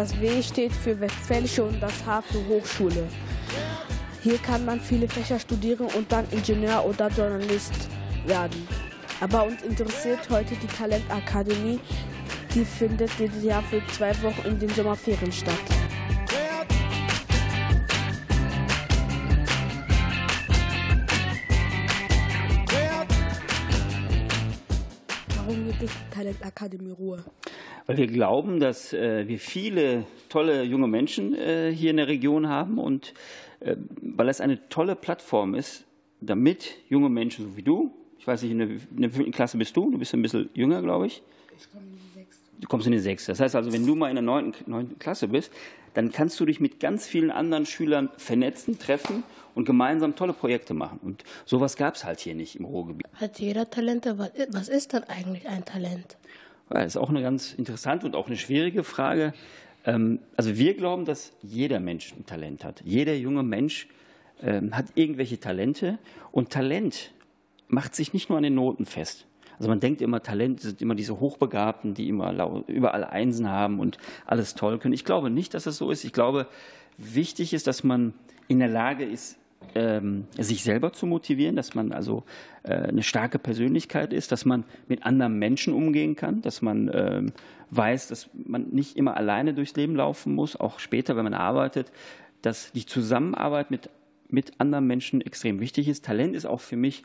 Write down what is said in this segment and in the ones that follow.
Das W steht für Westfälische und das H für Hochschule. Hier kann man viele Fächer studieren und dann Ingenieur oder Journalist werden. Aber uns interessiert heute die Talentakademie. Die findet dieses Jahr für zwei Wochen in den Sommerferien statt. Warum gibt es die Talentakademie Ruhr? Weil wir glauben, dass äh, wir viele tolle junge Menschen äh, hier in der Region haben und äh, weil es eine tolle Plattform ist, damit junge Menschen so wie du, ich weiß nicht, in der, in der fünften Klasse bist du, du bist ein bisschen jünger, glaube ich. Ich komme in die sechste. Du kommst in die sechste. Das heißt also, wenn du mal in der neunten, neunten Klasse bist, dann kannst du dich mit ganz vielen anderen Schülern vernetzen, treffen und gemeinsam tolle Projekte machen. Und sowas gab es halt hier nicht im Ruhrgebiet. Hat jeder Talente? Was ist dann eigentlich ein Talent? Das ist auch eine ganz interessante und auch eine schwierige Frage. Ähm, also wir glauben, dass jeder Mensch ein Talent hat. Jeder junge Mensch ähm, hat irgendwelche Talente. Und Talent macht sich nicht nur an den Noten fest. Also man denkt immer, Talent sind immer diese Hochbegabten, die immer überall Einsen haben und alles toll können. Ich glaube nicht, dass es so ist. Ich glaube, wichtig ist, dass man in der Lage ist, ähm, sich selber zu motivieren, dass man also äh, eine starke Persönlichkeit ist, dass man mit anderen Menschen umgehen kann, dass man ähm, weiß, dass man nicht immer alleine durchs Leben laufen muss, auch später, wenn man arbeitet, dass die Zusammenarbeit mit, mit anderen Menschen extrem wichtig ist. Talent ist auch für mich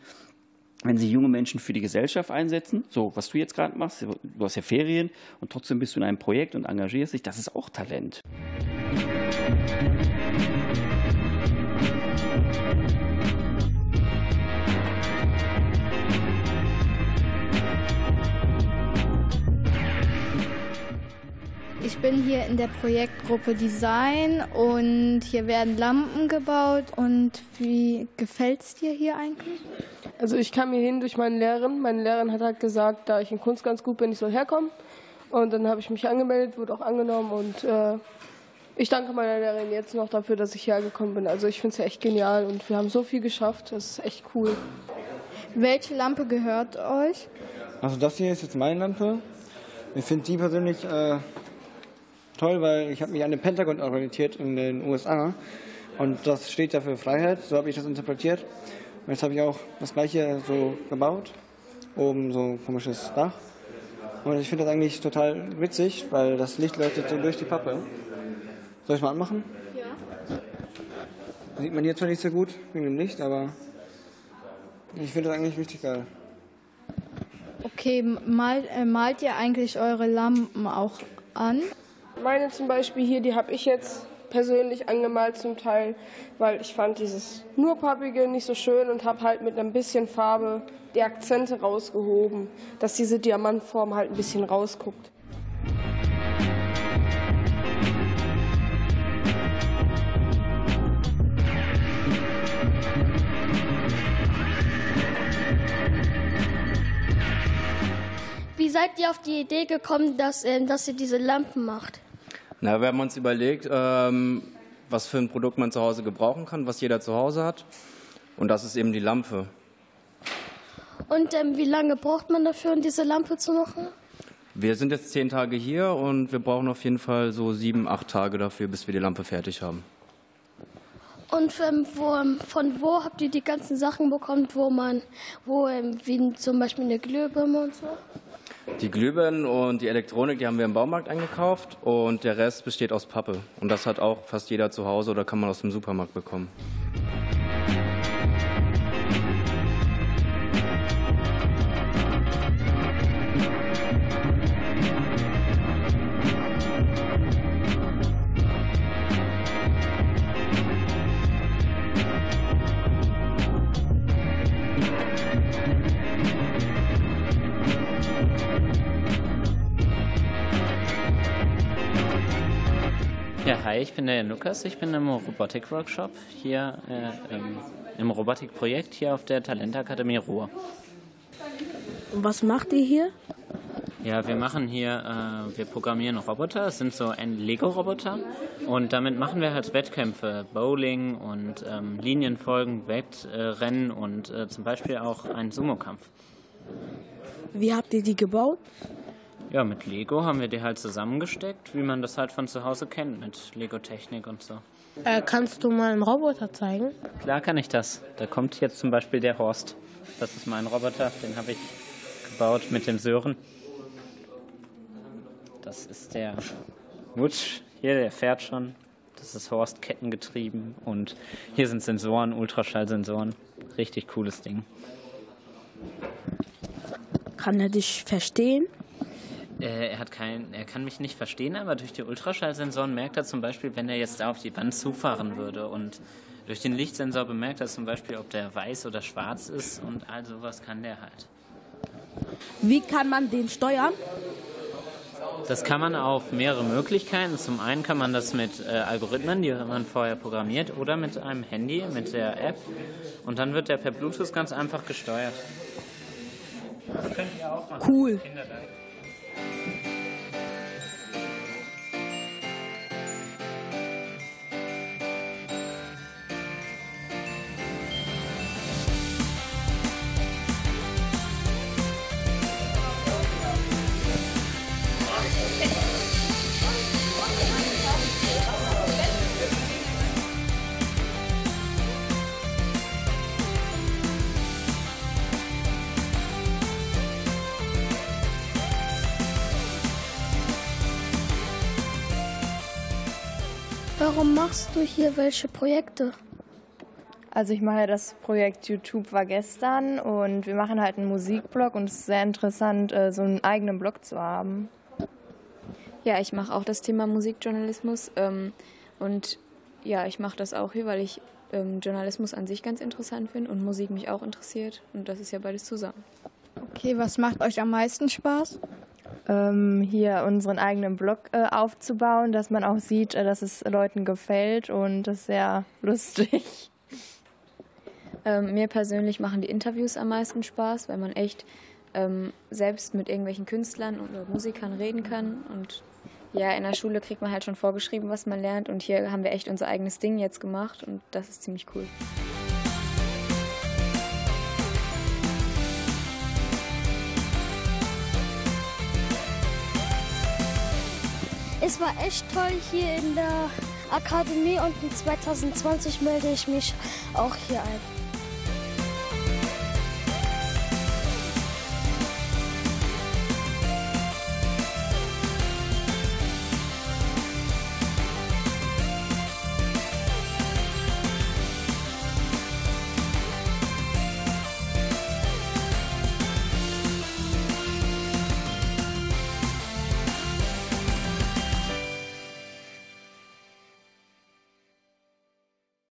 wenn Sie junge Menschen für die Gesellschaft einsetzen, so was du jetzt gerade machst, du hast ja Ferien und trotzdem bist du in einem Projekt und engagierst dich, das ist auch Talent. Ich hier in der Projektgruppe Design und hier werden Lampen gebaut. Und wie gefällt es dir hier eigentlich? Also ich kam hier hin durch meine Lehrerin. Meine Lehrerin hat halt gesagt, da ich in Kunst ganz gut bin, ich soll herkommen. Und dann habe ich mich angemeldet, wurde auch angenommen und äh, ich danke meiner Lehrerin jetzt noch dafür, dass ich hierher gekommen bin. Also ich finde es ja echt genial und wir haben so viel geschafft. Das ist echt cool. Welche Lampe gehört euch? Also das hier ist jetzt meine Lampe. Ich finde die persönlich äh, toll, weil ich habe mich an den Pentagon orientiert in den USA und das steht ja für Freiheit, so habe ich das interpretiert. Und jetzt habe ich auch das gleiche so gebaut, oben so ein komisches Dach. Und ich finde das eigentlich total witzig, weil das Licht leuchtet so durch die Pappe. Soll ich mal anmachen? Ja. Sieht man hier zwar nicht so gut wegen dem Licht, aber ich finde das eigentlich richtig geil. Okay, malt, äh, malt ihr eigentlich eure Lampen auch an? Meine zum Beispiel hier, die habe ich jetzt persönlich angemalt zum Teil, weil ich fand dieses nur pappige nicht so schön und habe halt mit ein bisschen Farbe die Akzente rausgehoben, dass diese Diamantform halt ein bisschen rausguckt. Wie seid ihr auf die Idee gekommen, dass, äh, dass ihr diese Lampen macht? Na, wir haben uns überlegt, ähm, was für ein Produkt man zu Hause gebrauchen kann, was jeder zu Hause hat. Und das ist eben die Lampe. Und ähm, wie lange braucht man dafür, um diese Lampe zu machen? Wir sind jetzt zehn Tage hier und wir brauchen auf jeden Fall so sieben, acht Tage dafür, bis wir die Lampe fertig haben. Und ähm, wo, von wo habt ihr die ganzen Sachen bekommen, wo man, wo ähm, wie zum Beispiel eine Glühbirne und so? Die Glühbirnen und die Elektronik, die haben wir im Baumarkt eingekauft und der Rest besteht aus Pappe. Und das hat auch fast jeder zu Hause oder kann man aus dem Supermarkt bekommen. Hi, ich bin der Lukas. Ich bin im Robotik-Workshop hier äh, im, im Robotikprojekt hier auf der Talentakademie Ruhr. Und was macht ihr hier? Ja, wir machen hier, äh, wir programmieren Roboter. Es sind so ein Lego-Roboter und damit machen wir halt Wettkämpfe, Bowling und ähm, Linienfolgen, Wettrennen und äh, zum Beispiel auch einen Sumo-Kampf. Wie habt ihr die gebaut? Ja, mit Lego haben wir die halt zusammengesteckt, wie man das halt von zu Hause kennt, mit Lego-Technik und so. Äh, kannst du mal einen Roboter zeigen? Klar kann ich das. Da kommt jetzt zum Beispiel der Horst. Das ist mein Roboter, den habe ich gebaut mit dem Sören. Das ist der Wutsch. Hier, der fährt schon. Das ist Horst kettengetrieben. Und hier sind Sensoren, Ultraschallsensoren. Richtig cooles Ding. Kann er dich verstehen? Äh, er, hat kein, er kann mich nicht verstehen, aber durch die Ultraschallsensoren merkt er zum Beispiel, wenn er jetzt da auf die Wand zufahren würde. Und durch den Lichtsensor bemerkt er zum Beispiel, ob der weiß oder schwarz ist. Und all sowas kann der halt. Wie kann man den steuern? Das kann man auf mehrere Möglichkeiten. Zum einen kann man das mit äh, Algorithmen, die man vorher programmiert, oder mit einem Handy, mit der App. Und dann wird der per Bluetooth ganz einfach gesteuert. Das könnt ihr auch machen. Cool. Warum machst du hier welche Projekte? Also ich mache das Projekt YouTube war gestern und wir machen halt einen Musikblog und es ist sehr interessant, äh, so einen eigenen Blog zu haben. Ja, ich mache auch das Thema Musikjournalismus ähm, und ja, ich mache das auch hier, weil ich ähm, Journalismus an sich ganz interessant finde und Musik mich auch interessiert und das ist ja beides zusammen. Okay, was macht euch am meisten Spaß? Ähm, hier unseren eigenen Blog äh, aufzubauen, dass man auch sieht, äh, dass es Leuten gefällt und das ist sehr lustig. Ähm, mir persönlich machen die Interviews am meisten Spaß, weil man echt ähm, selbst mit irgendwelchen Künstlern oder Musikern reden kann. Und ja, in der Schule kriegt man halt schon vorgeschrieben, was man lernt. Und hier haben wir echt unser eigenes Ding jetzt gemacht und das ist ziemlich cool. Es war echt toll hier in der Akademie und in 2020 melde ich mich auch hier ein.